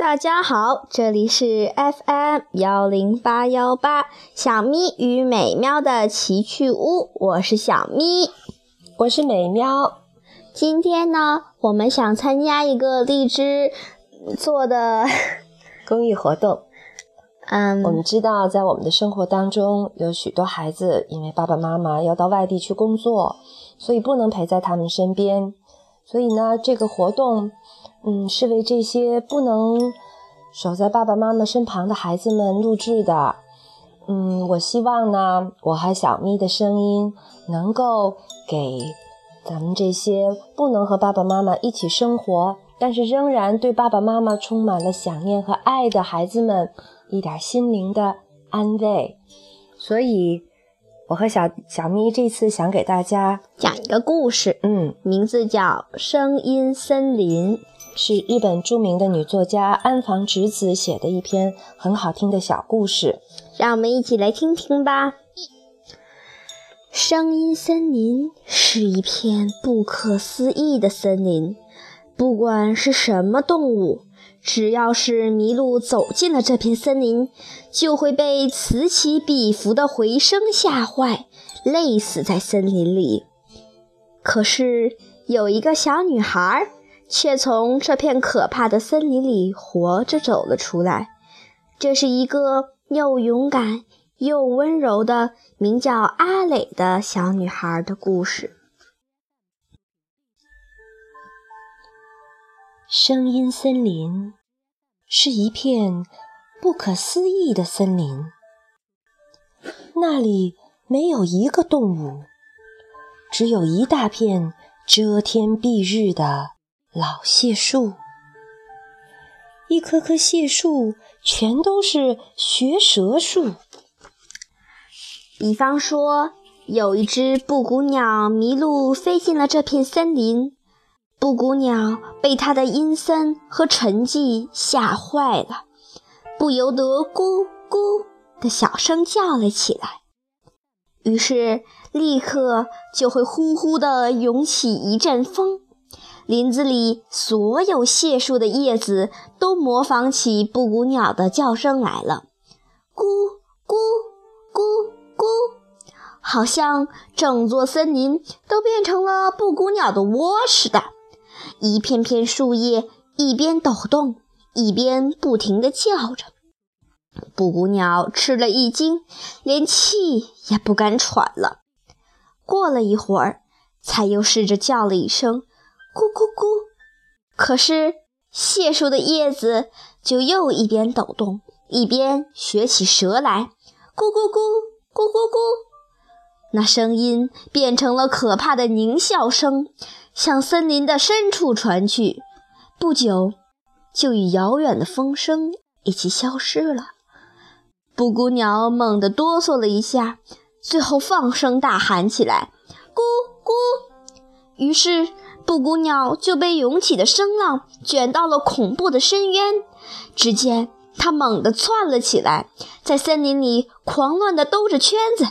大家好，这里是 FM 幺零八幺八小咪与美喵的奇趣屋，我是小咪，我是美喵。今天呢，我们想参加一个荔枝做的 公益活动。嗯，我们知道，在我们的生活当中，有许多孩子因为爸爸妈妈要到外地去工作，所以不能陪在他们身边。所以呢，这个活动。嗯，是为这些不能守在爸爸妈妈身旁的孩子们录制的。嗯，我希望呢，我和小咪的声音能够给咱们这些不能和爸爸妈妈一起生活，但是仍然对爸爸妈妈充满了想念和爱的孩子们一点心灵的安慰。所以，我和小小咪这次想给大家讲一个故事，嗯，名字叫《声音森林》。是日本著名的女作家安房直子写的一篇很好听的小故事，让我们一起来听听吧。声音森林是一片不可思议的森林，不管是什么动物，只要是麋鹿走进了这片森林，就会被此起彼伏的回声吓坏，累死在森林里。可是有一个小女孩。却从这片可怕的森林里活着走了出来。这是一个又勇敢又温柔的名叫阿磊的小女孩的故事。声音森林是一片不可思议的森林，那里没有一个动物，只有一大片遮天蔽日的。老谢树，一棵棵谢树全都是学舌树。比方说，有一只布谷鸟迷路飞进了这片森林，布谷鸟被它的阴森和沉寂吓坏了，不由得咕咕的小声叫了起来。于是，立刻就会呼呼地涌起一阵风。林子里所有谢树的叶子都模仿起布谷鸟的叫声来了，咕咕咕咕，好像整座森林都变成了布谷鸟的窝似的。一片片树叶一边抖动，一边不停地叫着。布谷鸟吃了一惊，连气也不敢喘了。过了一会儿，才又试着叫了一声。咕咕咕！可是蟹树的叶子就又一边抖动，一边学起蛇来，咕咕咕，咕咕咕。那声音变成了可怕的狞笑声，向森林的深处传去。不久，就与遥远的风声一起消失了。布谷鸟猛地哆嗦了一下，最后放声大喊起来：“咕咕！”于是。布谷鸟就被涌起的声浪卷到了恐怖的深渊。只见它猛地窜了起来，在森林里狂乱地兜着圈子，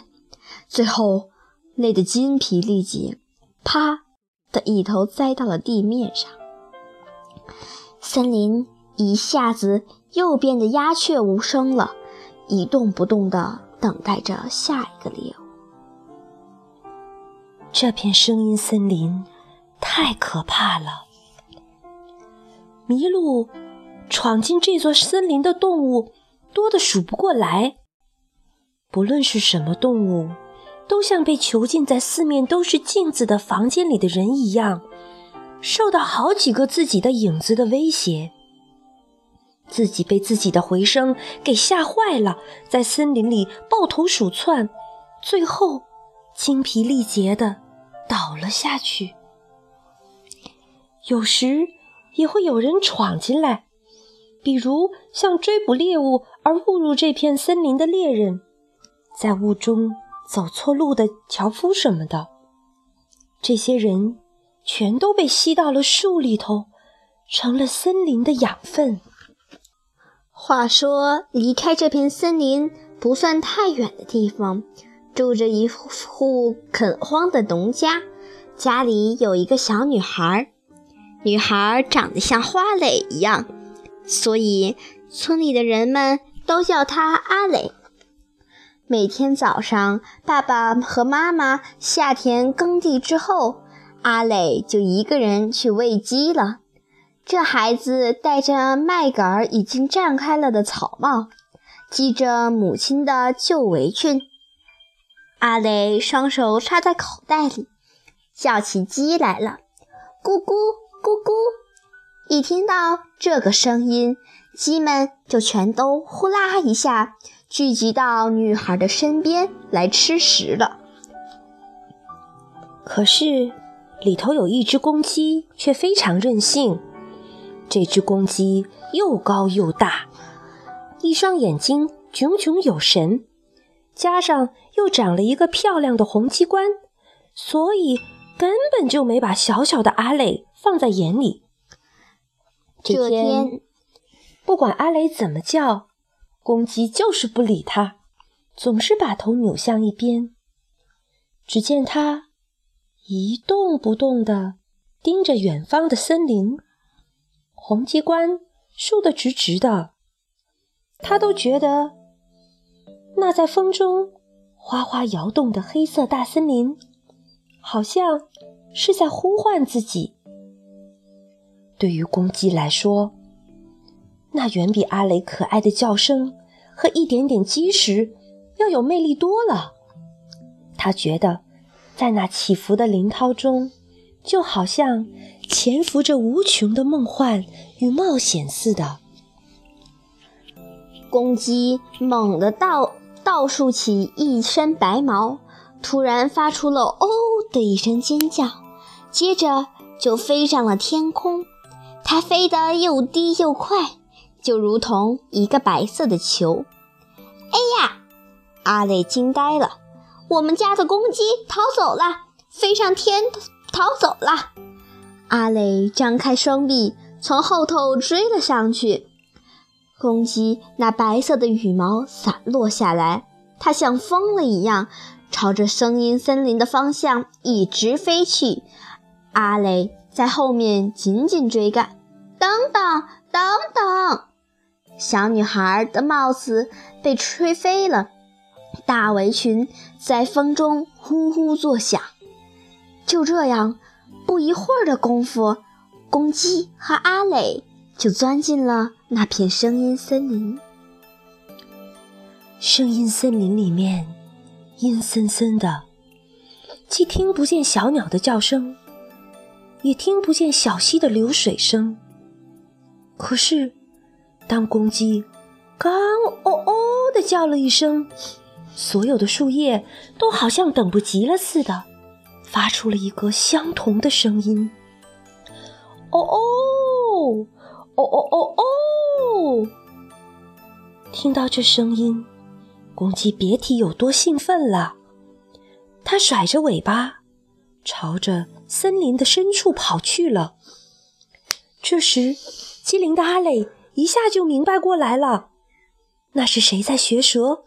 最后累得筋疲力竭，啪的一头栽到了地面上。森林一下子又变得鸦雀无声了，一动不动地等待着下一个猎物。这片声音森林。太可怕了！麋鹿闯进这座森林的动物多得数不过来。不论是什么动物，都像被囚禁在四面都是镜子的房间里的人一样，受到好几个自己的影子的威胁。自己被自己的回声给吓坏了，在森林里抱头鼠窜，最后精疲力竭地倒了下去。有时也会有人闯进来，比如像追捕猎物而误入这片森林的猎人，在雾中走错路的樵夫什么的。这些人全都被吸到了树里头，成了森林的养分。话说，离开这片森林不算太远的地方，住着一户垦荒的农家，家里有一个小女孩。女孩长得像花蕾一样，所以村里的人们都叫她阿蕾。每天早上，爸爸和妈妈下田耕地之后，阿磊就一个人去喂鸡了。这孩子戴着麦秆已经绽开了的草帽，系着母亲的旧围裙。阿磊双手插在口袋里，叫起鸡来了：“咕咕咕咕！”一听到这个声音，鸡们就全都呼啦一下。聚集到女孩的身边来吃食了。可是里头有一只公鸡，却非常任性。这只公鸡又高又大，一双眼睛炯炯有神，加上又长了一个漂亮的红鸡冠，所以根本就没把小小的阿磊放在眼里。这天，不管阿雷怎么叫。公鸡就是不理他，总是把头扭向一边。只见他一动不动地盯着远方的森林，红鸡冠竖得直直的。他都觉得那在风中哗哗摇动的黑色大森林，好像是在呼唤自己。对于公鸡来说，那远比阿雷可爱的叫声。和一点点积石要有魅力多了。他觉得，在那起伏的林涛中，就好像潜伏着无穷的梦幻与冒险似的。公鸡猛地倒倒竖起一身白毛，突然发出了“哦”的一声尖叫，接着就飞上了天空。它飞得又低又快。就如同一个白色的球。哎呀！阿磊惊呆了，我们家的公鸡逃走了，飞上天逃走了。阿磊张开双臂，从后头追了上去。公鸡那白色的羽毛散落下来，它像疯了一样，朝着声音森林的方向一直飞去。阿磊在后面紧紧追赶。等等，等等！小女孩的帽子被吹飞了，大围裙在风中呼呼作响。就这样，不一会儿的功夫，公鸡和阿磊就钻进了那片声音森林。声音森林里面阴森森的，既听不见小鸟的叫声，也听不见小溪的流水声。可是。当公鸡刚“哦哦”的叫了一声，所有的树叶都好像等不及了似的，发出了一个相同的声音：“哦哦，哦哦哦哦！”听到这声音，公鸡别提有多兴奋了。它甩着尾巴，朝着森林的深处跑去了。这时，机灵的阿磊。一下就明白过来了，那是谁在学蛇？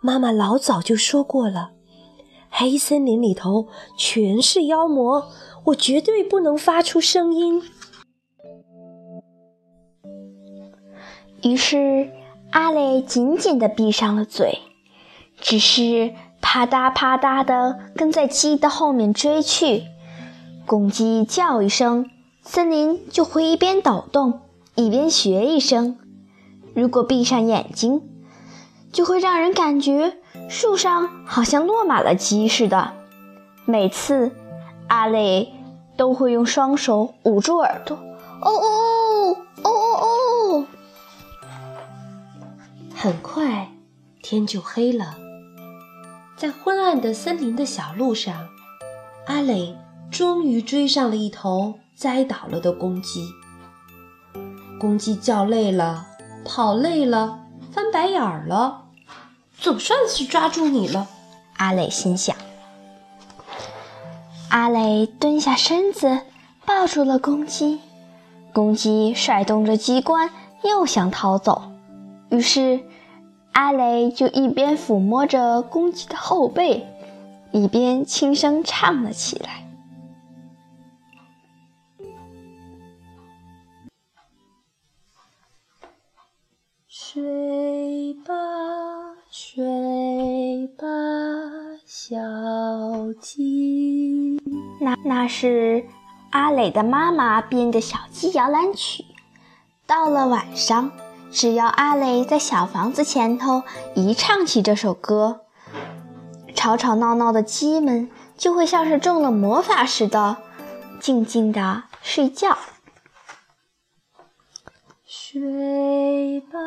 妈妈老早就说过了，黑森林里头全是妖魔，我绝对不能发出声音。于是阿磊紧紧地闭上了嘴，只是啪嗒啪嗒地跟在鸡的后面追去。公鸡叫一声，森林就会一边抖动。一边学一声，如果闭上眼睛，就会让人感觉树上好像落满了鸡似的。每次，阿磊都会用双手捂住耳朵，哦哦哦哦哦哦。很快，天就黑了，在昏暗的森林的小路上，阿磊终于追上了一头栽倒了的公鸡。公鸡叫累了，跑累了，翻白眼儿了，总算是抓住你了。阿磊心想。阿磊蹲下身子，抱住了公鸡。公鸡甩动着鸡冠，又想逃走。于是，阿磊就一边抚摸着公鸡的后背，一边轻声唱了起来。睡吧睡吧，小鸡，那那是阿磊的妈妈编的小鸡摇篮曲。到了晚上，只要阿磊在小房子前头一唱起这首歌，吵吵闹闹的鸡们就会像是中了魔法似的，静静的睡觉。睡吧，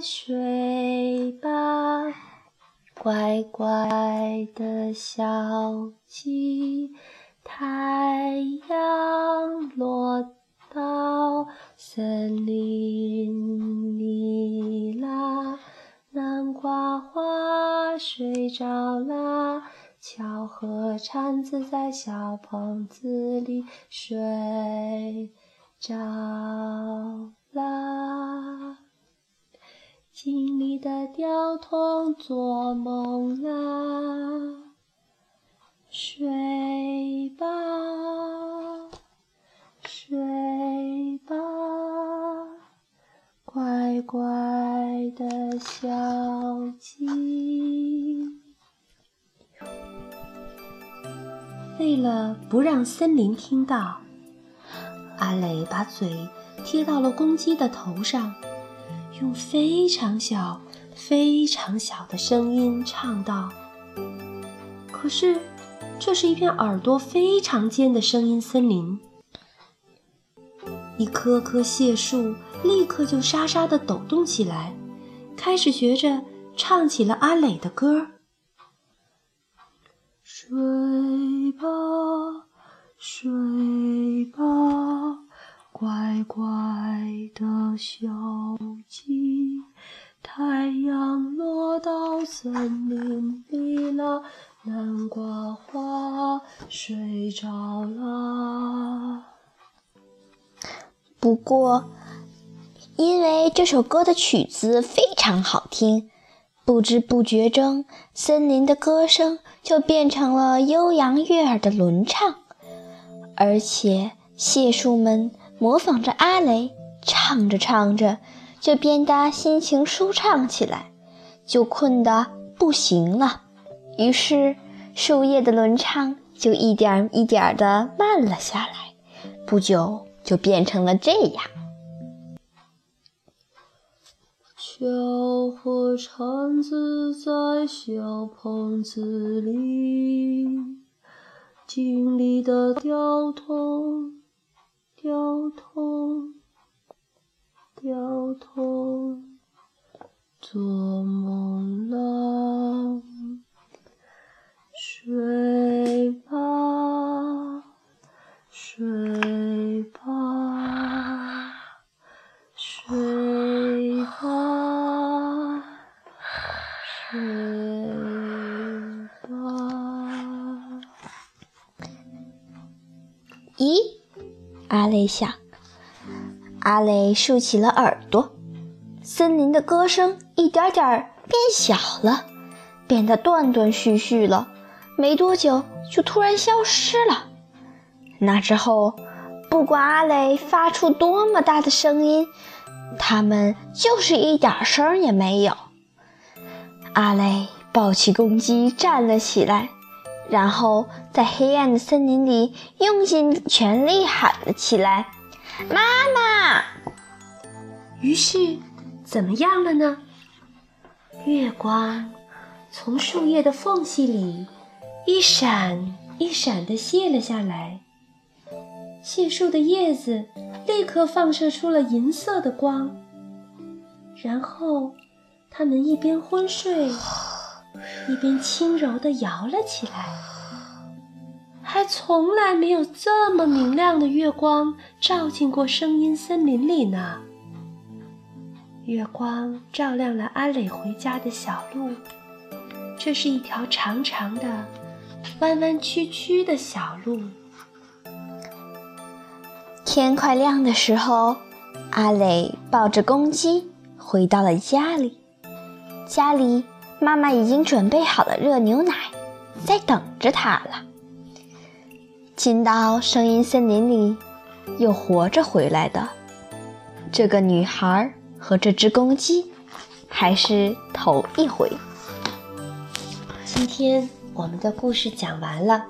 睡吧，乖乖的小鸡。太阳落到森林里啦，南瓜花睡着啦，巧和蝉子在小棚子里睡着啦。经历的吊桶做梦啦。睡吧，睡吧，乖乖的小鸡。为了不让森林听到，阿磊把嘴贴到了公鸡的头上，用非常小、非常小的声音唱道：“可是。”这是一片耳朵非常尖的声音森林，一棵棵谢树立刻就沙沙地抖动起来，开始学着唱起了阿磊的歌。睡吧，睡吧，乖乖的小鸡，太阳落到森林里了。南瓜花睡着了。不过，因为这首歌的曲子非常好听，不知不觉中，森林的歌声就变成了悠扬悦耳的轮唱，而且谢树们模仿着阿雷，唱着唱着，就变得心情舒畅起来，就困得不行了。于是，树叶的轮唱就一点一点地慢了下来，不久就变成了这样：小火铲子在小棚子里，经理的吊桶，吊桶，吊桶，做梦了。睡吧，睡吧，睡吧，睡阿雷想，阿雷竖起了耳朵，森林的歌声一点点变小了，变得断断续续了。没多久，就突然消失了。那之后，不管阿磊发出多么大的声音，他们就是一点声也没有。阿磊抱起公鸡站了起来，然后在黑暗的森林里用尽全力喊了起来：“妈妈！”于是，怎么样了呢？月光从树叶的缝隙里。一闪一闪地卸了下来，谢树的叶子立刻放射出了银色的光。然后，它们一边昏睡，一边轻柔地摇了起来。还从来没有这么明亮的月光照进过声音森林里呢。月光照亮了阿磊回家的小路，这是一条长长的。弯弯曲曲的小路。天快亮的时候，阿磊抱着公鸡回到了家里。家里，妈妈已经准备好了热牛奶，在等着他了。进到声音森林里，又活着回来的这个女孩和这只公鸡，还是头一回。今天。我们的故事讲完了。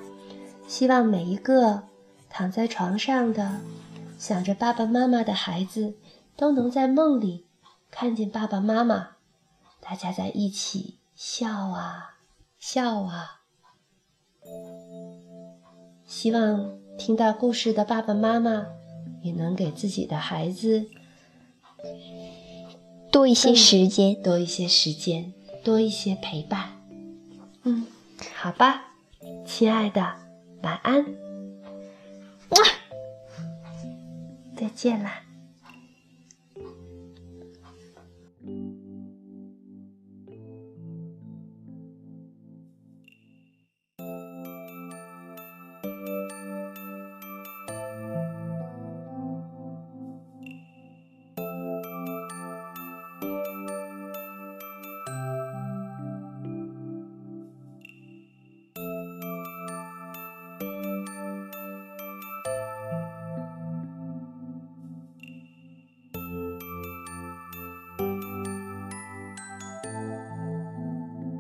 希望每一个躺在床上的想着爸爸妈妈的孩子，都能在梦里看见爸爸妈妈，大家在一起笑啊笑啊。希望听到故事的爸爸妈妈也能给自己的孩子多一些时间，多一些时间，多一些陪伴。嗯，好吧，亲爱的，晚安，再见啦。